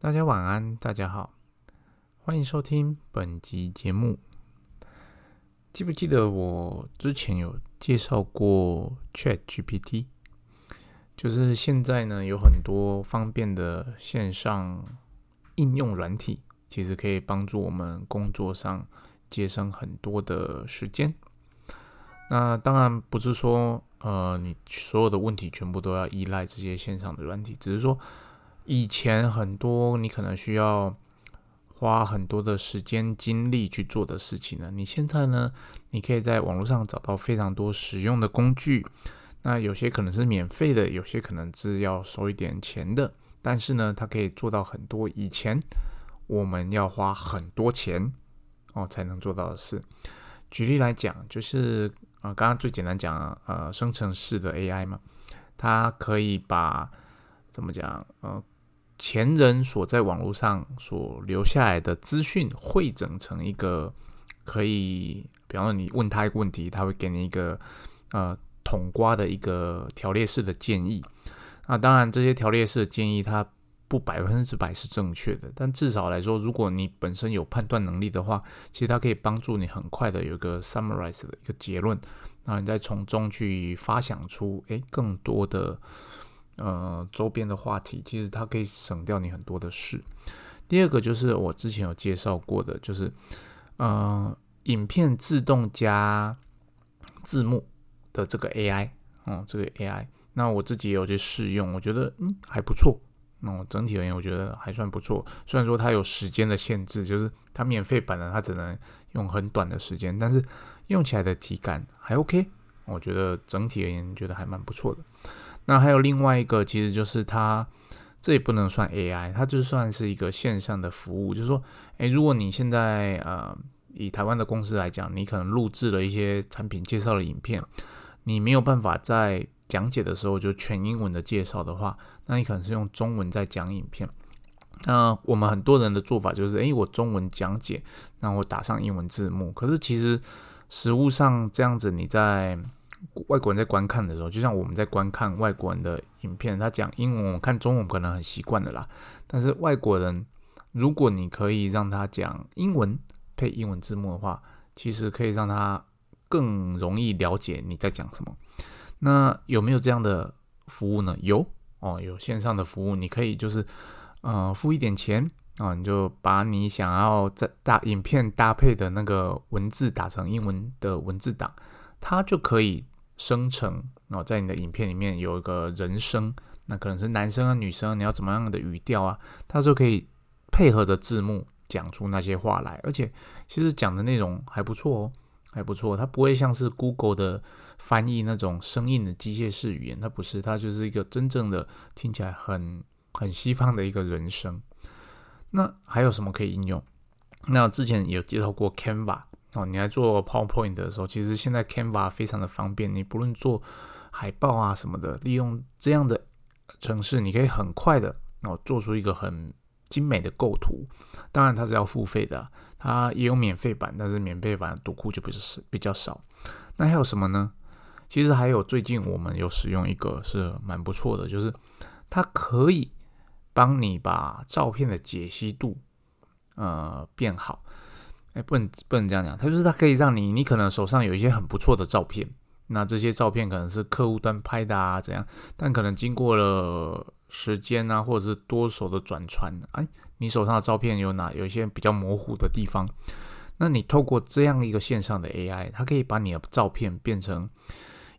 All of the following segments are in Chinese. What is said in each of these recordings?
大家晚安，大家好，欢迎收听本集节目。记不记得我之前有介绍过 Chat GPT？就是现在呢，有很多方便的线上应用软体，其实可以帮助我们工作上节省很多的时间。那当然不是说，呃，你所有的问题全部都要依赖这些线上的软体，只是说。以前很多你可能需要花很多的时间精力去做的事情呢，你现在呢，你可以在网络上找到非常多实用的工具。那有些可能是免费的，有些可能是要收一点钱的。但是呢，它可以做到很多以前我们要花很多钱哦才能做到的事。举例来讲，就是啊，刚刚最简单讲呃，生成式的 AI 嘛，它可以把怎么讲呃。前人所在网络上所留下来的资讯汇整成一个可以，比方说你问他一个问题，他会给你一个呃统瓜的一个条列式的建议。那当然，这些条列式的建议它不百分之百是正确的，但至少来说，如果你本身有判断能力的话，其实它可以帮助你很快的有一个 summarize 的一个结论，那你再从中去发想出诶更多的。呃，周边的话题其实它可以省掉你很多的事。第二个就是我之前有介绍过的，就是呃，影片自动加字幕的这个 AI，哦，这个 AI，那我自己也有去试用，我觉得嗯还不错。那我整体而言，我觉得还算不错。虽然说它有时间的限制，就是它免费版的它只能用很短的时间，但是用起来的体感还 OK。我觉得整体而言，觉得还蛮不错的。那还有另外一个，其实就是它，这也不能算 AI，它就算是一个线上的服务。就是说，诶，如果你现在呃，以台湾的公司来讲，你可能录制了一些产品介绍的影片，你没有办法在讲解的时候就全英文的介绍的话，那你可能是用中文在讲影片。那我们很多人的做法就是，诶，我中文讲解，那我打上英文字幕。可是其实实物上这样子，你在外国人在观看的时候，就像我们在观看外国人的影片，他讲英文，我看中文可能很习惯的啦。但是外国人，如果你可以让他讲英文配英文字幕的话，其实可以让他更容易了解你在讲什么。那有没有这样的服务呢？有哦，有线上的服务，你可以就是呃付一点钱啊，你就把你想要在大影片搭配的那个文字打成英文的文字档。它就可以生成哦，在你的影片里面有一个人声，那可能是男生啊、女生，你要怎么样的语调啊，它就可以配合的字幕讲出那些话来，而且其实讲的内容还不错哦，还不错，它不会像是 Google 的翻译那种生硬的机械式语言，它不是，它就是一个真正的听起来很很西方的一个人声。那还有什么可以应用？那之前有介绍过 Canva。哦，你来做 PowerPoint 的时候，其实现在 Canva 非常的方便。你不论做海报啊什么的，利用这样的程式，你可以很快的哦做出一个很精美的构图。当然它是要付费的，它也有免费版，但是免费版的读库就不是比较少。那还有什么呢？其实还有最近我们有使用一个是蛮不错的，就是它可以帮你把照片的解析度呃变好。哎，不能不能这样讲，它就是它可以让你，你可能手上有一些很不错的照片，那这些照片可能是客户端拍的啊，怎样？但可能经过了时间啊，或者是多手的转传，哎，你手上的照片有哪有一些比较模糊的地方？那你透过这样一个线上的 AI，它可以把你的照片变成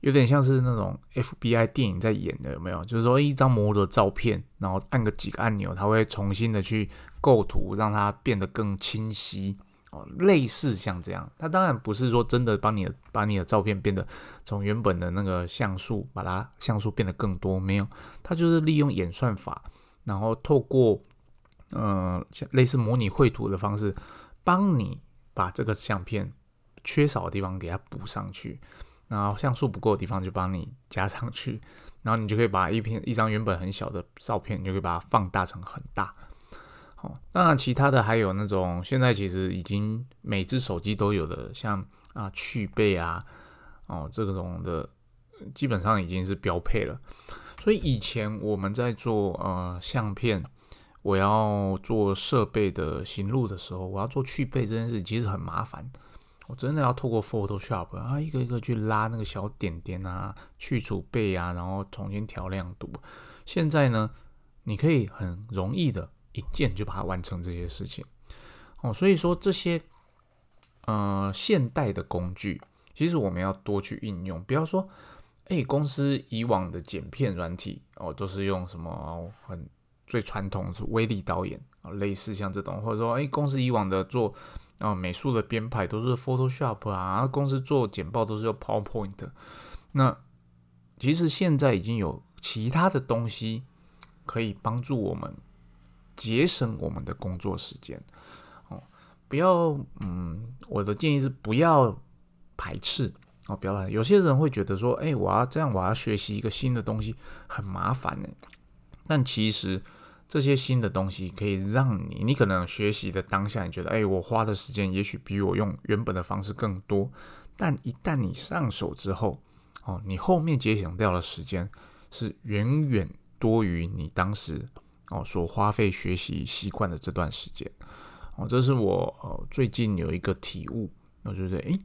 有点像是那种 FBI 电影在演的，有没有？就是说一张模糊的照片，然后按个几个按钮，它会重新的去构图，让它变得更清晰。哦，类似像这样，它当然不是说真的帮你把你的照片变得从原本的那个像素把它像素变得更多，没有，它就是利用演算法，然后透过呃类似模拟绘图的方式，帮你把这个相片缺少的地方给它补上去，然后像素不够的地方就帮你加上去，然后你就可以把一片一张原本很小的照片，你就可以把它放大成很大。哦，当然，其他的还有那种现在其实已经每只手机都有的，像啊去背啊，哦这种的基本上已经是标配了。所以以前我们在做呃相片，我要做设备的行录的时候，我要做去背这件事，其实很麻烦。我真的要透过 Photoshop 啊，一个一个去拉那个小点点啊，去除背啊，然后重新调亮度。现在呢，你可以很容易的一键就把它完成这些事情。哦，所以说这些呃现代的工具，其实我们要多去应用。不要说，哎，公司以往的剪片软体哦，都是用什么很最传统是威力导演啊，类似像这种，或者说，哎，公司以往的做啊美术的编排都是 Photoshop 啊，公司做简报都是用 PowerPoint。那其实现在已经有其他的东西可以帮助我们节省我们的工作时间。哦不要，嗯，我的建议是不要排斥哦，不要排。有些人会觉得说，哎，我要这样，我要学习一个新的东西很麻烦呢。但其实这些新的东西可以让你，你可能学习的当下，你觉得，哎，我花的时间也许比我用原本的方式更多。但一旦你上手之后，哦，你后面节省掉的时间是远远多于你当时哦所花费学习习惯的这段时间。哦，这是我最近有一个体悟，我觉得诶，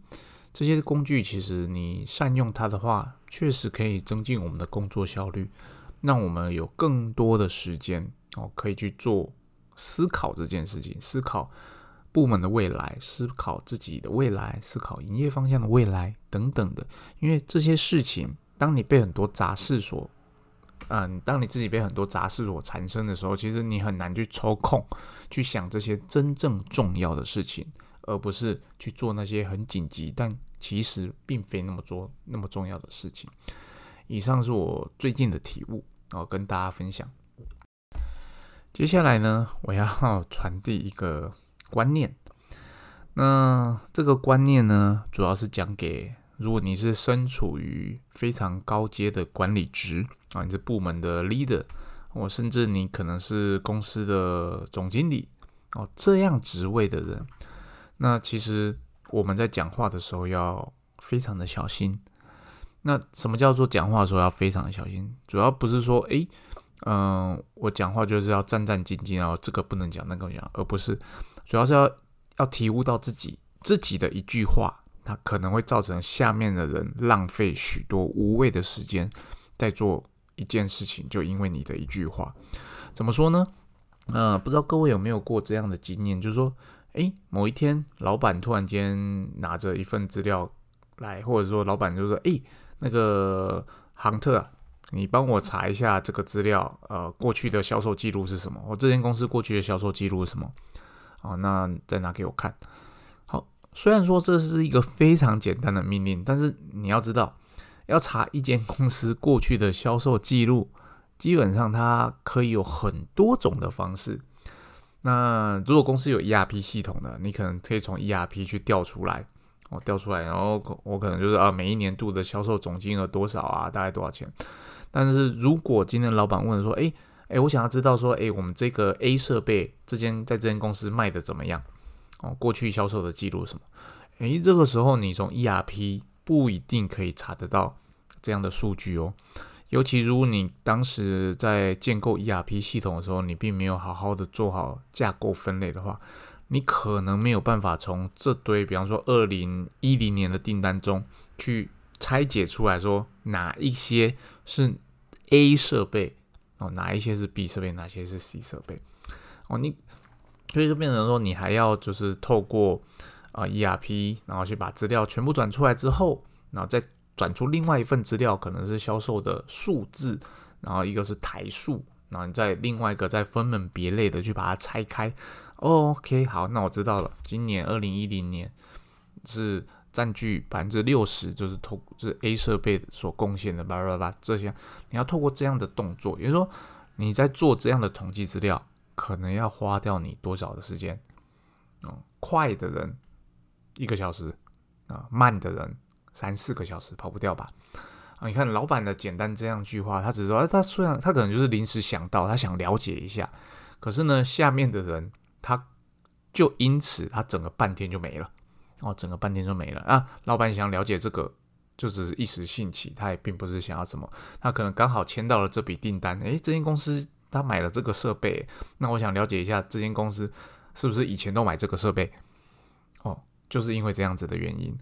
这些工具其实你善用它的话，确实可以增进我们的工作效率，让我们有更多的时间哦，可以去做思考这件事情，思考部门的未来，思考自己的未来，思考营业方向的未来等等的。因为这些事情，当你被很多杂事所嗯，当你自己被很多杂事所缠身的时候，其实你很难去抽空去想这些真正重要的事情，而不是去做那些很紧急但其实并非那么做那么重要的事情。以上是我最近的体悟，然哦，跟大家分享。接下来呢，我要传递一个观念。那这个观念呢，主要是讲给。如果你是身处于非常高阶的管理职啊，你是部门的 leader，或甚至你可能是公司的总经理哦，这样职位的人，那其实我们在讲话的时候要非常的小心。那什么叫做讲话的时候要非常的小心？主要不是说，诶，嗯，我讲话就是要战战兢兢哦，这个不能讲，那个讲，而不是，主要是要要体悟到自己自己的一句话。它可能会造成下面的人浪费许多无谓的时间在做一件事情，就因为你的一句话，怎么说呢？呃，不知道各位有没有过这样的经验，就是说，诶，某一天老板突然间拿着一份资料来，或者说老板就说，诶，那个杭特啊，你帮我查一下这个资料，呃，过去的销售记录是什么？我这间公司过去的销售记录是什么？哦，那再拿给我看。虽然说这是一个非常简单的命令，但是你要知道，要查一间公司过去的销售记录，基本上它可以有很多种的方式。那如果公司有 ERP 系统的，你可能可以从 ERP 去调出来，哦，调出来，然后我可能就是啊，每一年度的销售总金额多少啊，大概多少钱？但是如果今天老板问说，诶诶，我想要知道说，诶，我们这个 A 设备这间在这间公司卖的怎么样？哦，过去销售的记录什么？诶，这个时候你从 ERP 不一定可以查得到这样的数据哦。尤其如果你当时在建构 ERP 系统的时候，你并没有好好的做好架构分类的话，你可能没有办法从这堆，比方说二零一零年的订单中去拆解出来说哪一些是 A 设备哦，哪一些是 B 设备，哪些是 C 设备哦，你。所以就变成说，你还要就是透过啊 ERP，然后去把资料全部转出来之后，然后再转出另外一份资料，可能是销售的数字，然后一个是台数，然后你再另外一个再分门别类的去把它拆开。OK，好，那我知道了。今年二零一零年是占据百分之六十，就是透是 A 设备所贡献的叭叭叭这些，你要透过这样的动作，也就是说你在做这样的统计资料。可能要花掉你多少的时间？哦，快的人一个小时啊，慢的人三四个小时跑不掉吧？啊，你看老板的简单这样一句话，他只是说，他虽然他可能就是临时想到，他想了解一下，可是呢，下面的人他就因此他整个半天就没了，哦，整个半天就没了啊！老板想了解这个，就只是一时兴起，他也并不是想要什么，他可能刚好签到了这笔订单，诶，这间公司。他买了这个设备，那我想了解一下这间公司是不是以前都买这个设备？哦，就是因为这样子的原因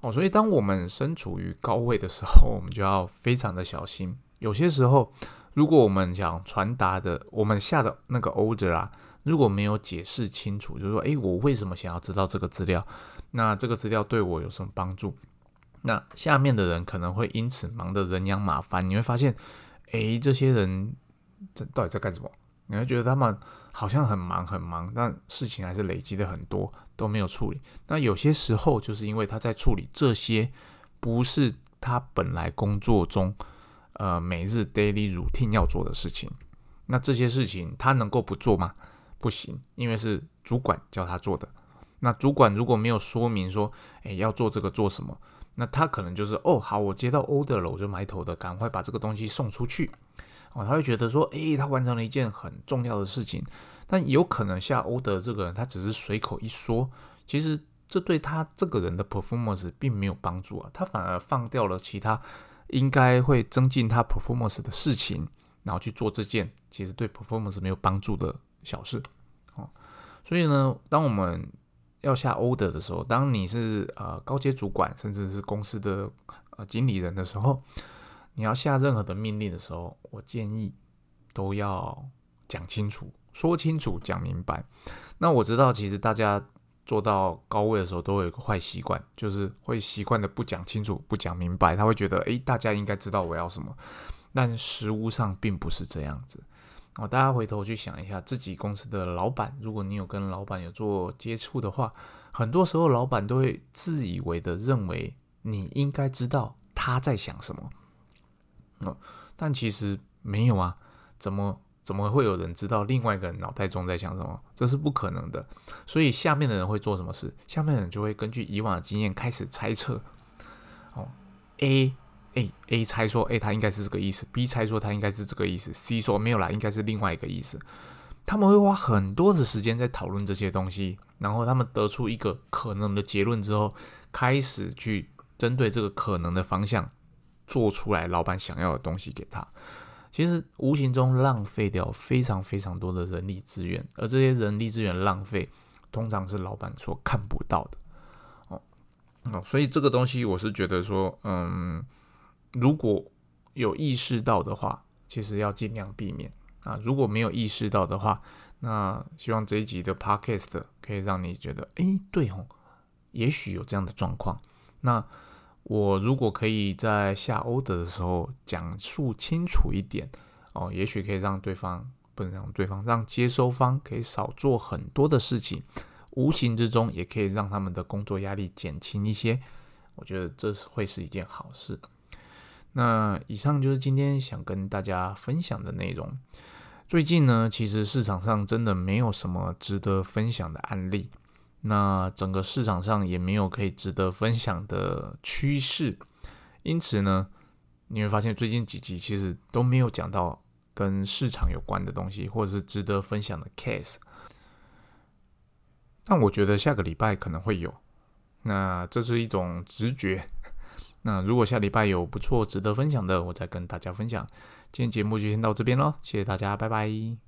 哦，所以当我们身处于高位的时候，我们就要非常的小心。有些时候，如果我们想传达的，我们下的那个 order 啊，如果没有解释清楚，就是说，诶，我为什么想要知道这个资料？那这个资料对我有什么帮助？那下面的人可能会因此忙得人仰马翻。你会发现，诶，这些人这到底在干什么？你会觉得他们好像很忙很忙，但事情还是累积的很多，都没有处理。那有些时候，就是因为他在处理这些，不是他本来工作中。呃，每日 daily routine 要做的事情，那这些事情他能够不做吗？不行，因为是主管叫他做的。那主管如果没有说明说，诶要做这个做什么，那他可能就是哦，好，我接到 order 了，我就埋头的赶快把这个东西送出去。哦，他会觉得说，诶，他完成了一件很重要的事情。但有可能下 order 这个人，他只是随口一说，其实这对他这个人的 performance 并没有帮助啊，他反而放掉了其他。应该会增进他 performance 的事情，然后去做这件其实对 performance 没有帮助的小事，哦，所以呢，当我们要下 order 的时候，当你是呃高阶主管，甚至是公司的呃经理人的时候，你要下任何的命令的时候，我建议都要讲清楚、说清楚、讲明白。那我知道，其实大家。做到高位的时候，都有一个坏习惯，就是会习惯的不讲清楚、不讲明白。他会觉得，诶，大家应该知道我要什么，但实物上并不是这样子。哦，大家回头去想一下，自己公司的老板，如果你有跟老板有做接触的话，很多时候老板都会自以为的认为你应该知道他在想什么。哦，但其实没有啊，怎么？怎么会有人知道另外一个人脑袋中在想什么？这是不可能的。所以下面的人会做什么事？下面的人就会根据以往的经验开始猜测。哦，A A A 猜说，哎，他应该是这个意思；B 猜说他应该是这个意思；C 说没有啦，应该是另外一个意思。他们会花很多的时间在讨论这些东西，然后他们得出一个可能的结论之后，开始去针对这个可能的方向做出来老板想要的东西给他。其实无形中浪费掉非常非常多的人力资源，而这些人力资源浪费，通常是老板所看不到的。哦哦，所以这个东西我是觉得说，嗯，如果有意识到的话，其实要尽量避免啊。如果没有意识到的话，那希望这一集的 podcast 可以让你觉得，哎，对哦，也许有这样的状况。那我如果可以在下 order 的时候讲述清楚一点哦，也许可以让对方不能让对方让接收方可以少做很多的事情，无形之中也可以让他们的工作压力减轻一些。我觉得这是会是一件好事。那以上就是今天想跟大家分享的内容。最近呢，其实市场上真的没有什么值得分享的案例。那整个市场上也没有可以值得分享的趋势，因此呢，你会发现最近几集其实都没有讲到跟市场有关的东西，或者是值得分享的 case。但我觉得下个礼拜可能会有，那这是一种直觉。那如果下礼拜有不错值得分享的，我再跟大家分享。今天节目就先到这边喽，谢谢大家，拜拜。